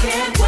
can't